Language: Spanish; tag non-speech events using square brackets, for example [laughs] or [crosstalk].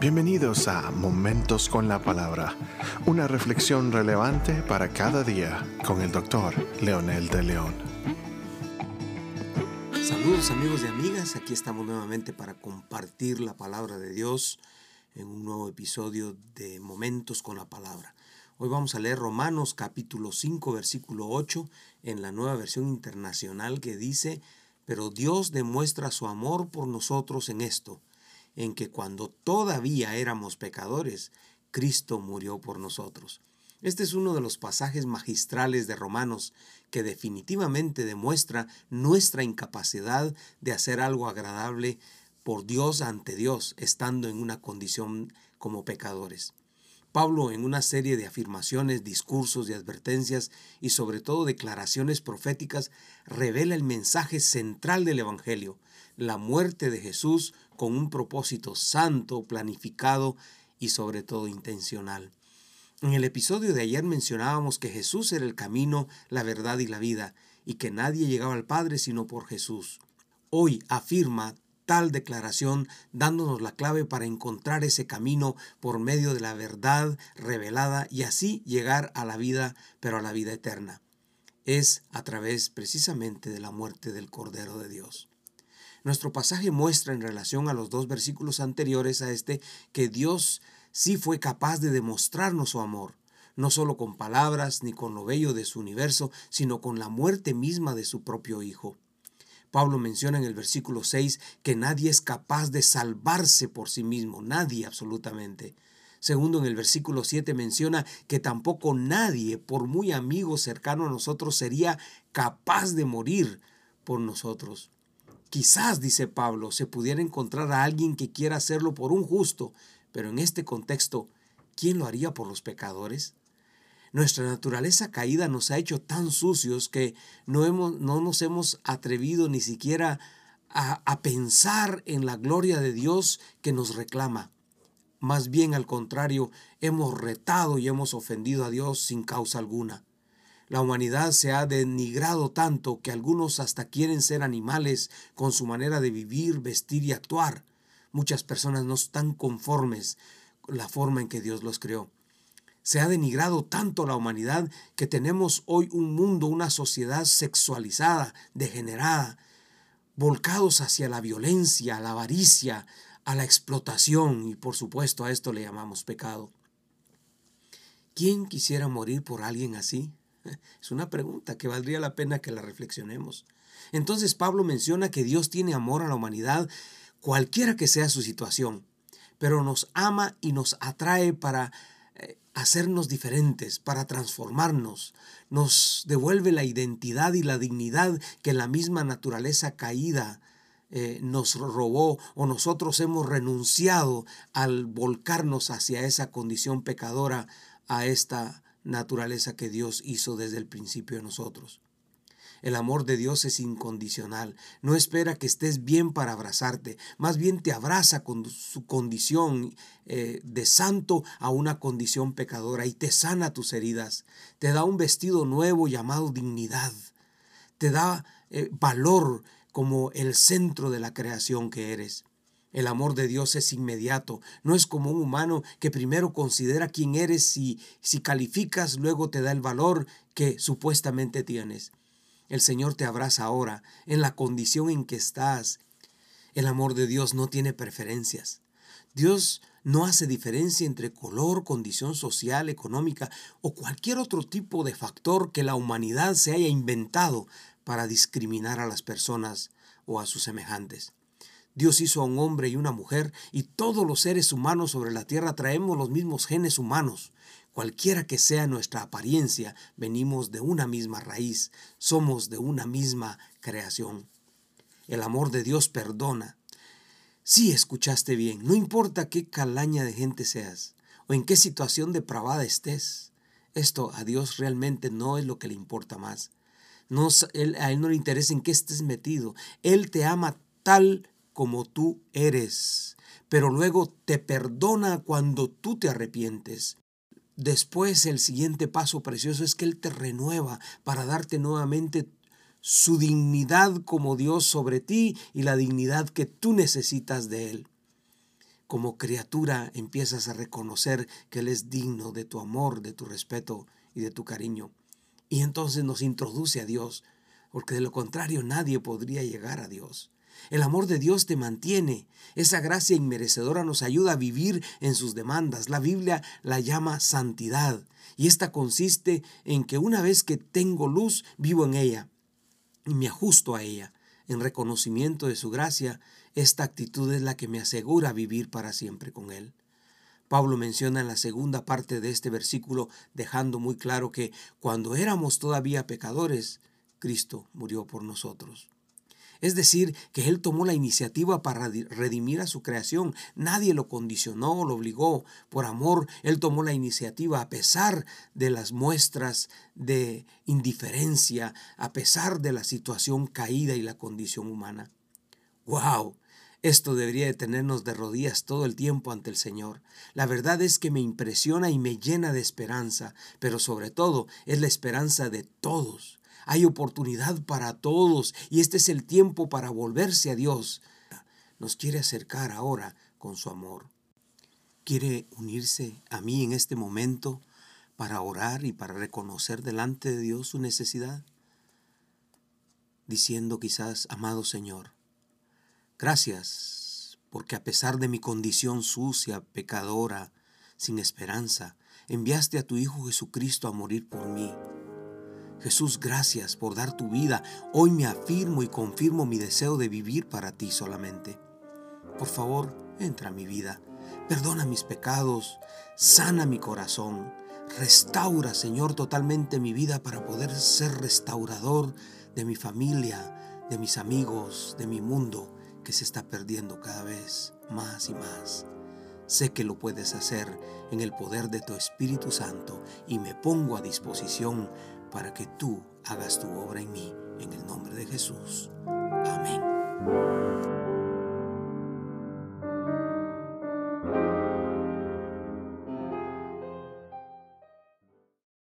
Bienvenidos a Momentos con la Palabra, una reflexión relevante para cada día con el doctor Leonel de León. Saludos amigos y amigas, aquí estamos nuevamente para compartir la palabra de Dios en un nuevo episodio de Momentos con la Palabra. Hoy vamos a leer Romanos capítulo 5 versículo 8 en la nueva versión internacional que dice, pero Dios demuestra su amor por nosotros en esto en que cuando todavía éramos pecadores, Cristo murió por nosotros. Este es uno de los pasajes magistrales de Romanos que definitivamente demuestra nuestra incapacidad de hacer algo agradable por Dios ante Dios, estando en una condición como pecadores. Pablo en una serie de afirmaciones, discursos y advertencias y sobre todo declaraciones proféticas revela el mensaje central del Evangelio, la muerte de Jesús con un propósito santo, planificado y sobre todo intencional. En el episodio de ayer mencionábamos que Jesús era el camino, la verdad y la vida, y que nadie llegaba al Padre sino por Jesús. Hoy afirma tal declaración dándonos la clave para encontrar ese camino por medio de la verdad revelada y así llegar a la vida, pero a la vida eterna. Es a través precisamente de la muerte del Cordero de Dios. Nuestro pasaje muestra en relación a los dos versículos anteriores a este que Dios sí fue capaz de demostrarnos su amor, no solo con palabras ni con lo bello de su universo, sino con la muerte misma de su propio Hijo. Pablo menciona en el versículo 6 que nadie es capaz de salvarse por sí mismo, nadie absolutamente. Segundo, en el versículo 7 menciona que tampoco nadie, por muy amigo cercano a nosotros, sería capaz de morir por nosotros. Quizás, dice Pablo, se pudiera encontrar a alguien que quiera hacerlo por un justo, pero en este contexto, ¿quién lo haría por los pecadores? Nuestra naturaleza caída nos ha hecho tan sucios que no, hemos, no nos hemos atrevido ni siquiera a, a pensar en la gloria de Dios que nos reclama. Más bien al contrario, hemos retado y hemos ofendido a Dios sin causa alguna. La humanidad se ha denigrado tanto que algunos hasta quieren ser animales con su manera de vivir, vestir y actuar. Muchas personas no están conformes con la forma en que Dios los creó. Se ha denigrado tanto la humanidad que tenemos hoy un mundo, una sociedad sexualizada, degenerada, volcados hacia la violencia, la avaricia, a la explotación y por supuesto a esto le llamamos pecado. ¿Quién quisiera morir por alguien así? [laughs] Es una pregunta que valdría la pena que la reflexionemos. Entonces Pablo menciona que Dios tiene amor a la humanidad, cualquiera que sea su situación, pero nos ama y nos atrae para hacernos diferentes, para transformarnos. Nos devuelve la identidad y la dignidad que la misma naturaleza caída eh, nos robó o nosotros hemos renunciado al volcarnos hacia esa condición pecadora, a esta naturaleza que Dios hizo desde el principio de nosotros. El amor de Dios es incondicional. No espera que estés bien para abrazarte. Más bien te abraza con su condición eh, de santo a una condición pecadora y te sana tus heridas. Te da un vestido nuevo llamado dignidad. Te da eh, valor como el centro de la creación que eres. El amor de Dios es inmediato, no es como un humano que primero considera quién eres y si calificas luego te da el valor que supuestamente tienes. El Señor te abraza ahora en la condición en que estás. El amor de Dios no tiene preferencias. Dios no hace diferencia entre color, condición social, económica o cualquier otro tipo de factor que la humanidad se haya inventado para discriminar a las personas o a sus semejantes. Dios hizo a un hombre y una mujer y todos los seres humanos sobre la tierra traemos los mismos genes humanos. Cualquiera que sea nuestra apariencia, venimos de una misma raíz, somos de una misma creación. El amor de Dios perdona. Sí, escuchaste bien, no importa qué calaña de gente seas o en qué situación depravada estés. Esto a Dios realmente no es lo que le importa más. No, a Él no le interesa en qué estés metido. Él te ama tal como tú eres, pero luego te perdona cuando tú te arrepientes. Después el siguiente paso precioso es que Él te renueva para darte nuevamente su dignidad como Dios sobre ti y la dignidad que tú necesitas de Él. como criatura empiezas a reconocer que Él es digno de tu amor, de tu respeto y de tu cariño. Y entonces nos introduce a Dios, porque de lo contrario nadie podría llegar a Dios. El amor de Dios te mantiene. Esa gracia inmerecedora nos ayuda a vivir en sus demandas. La Biblia la llama santidad. Y esta consiste en que una vez que tengo luz, vivo en ella y me ajusto a ella. En reconocimiento de su gracia, esta actitud es la que me asegura vivir para siempre con Él. Pablo menciona en la segunda parte de este versículo, dejando muy claro que cuando éramos todavía pecadores, Cristo murió por nosotros. Es decir, que Él tomó la iniciativa para redimir a su creación. Nadie lo condicionó, lo obligó. Por amor, Él tomó la iniciativa a pesar de las muestras de indiferencia, a pesar de la situación caída y la condición humana. ¡Wow! Esto debería de tenernos de rodillas todo el tiempo ante el Señor. La verdad es que me impresiona y me llena de esperanza, pero sobre todo es la esperanza de todos hay oportunidad para todos y este es el tiempo para volverse a Dios. Nos quiere acercar ahora con su amor. Quiere unirse a mí en este momento para orar y para reconocer delante de Dios su necesidad. Diciendo quizás, amado Señor, gracias porque a pesar de mi condición sucia, pecadora, sin esperanza, enviaste a tu Hijo Jesucristo a morir por mí Jesús, gracias por dar tu vida. Hoy me afirmo y confirmo mi deseo de vivir para ti solamente. Por favor, entra a mi vida. Perdona mis pecados. Sana mi corazón. Restaura, Señor, totalmente mi vida para poder ser restaurador de mi familia, de mis amigos, de mi mundo que se está perdiendo cada vez más y más. Sé que lo puedes hacer en el poder de tu Espíritu Santo y me pongo a disposición para que tú hagas tu obra en mí, en el nombre de Jesús. Amén.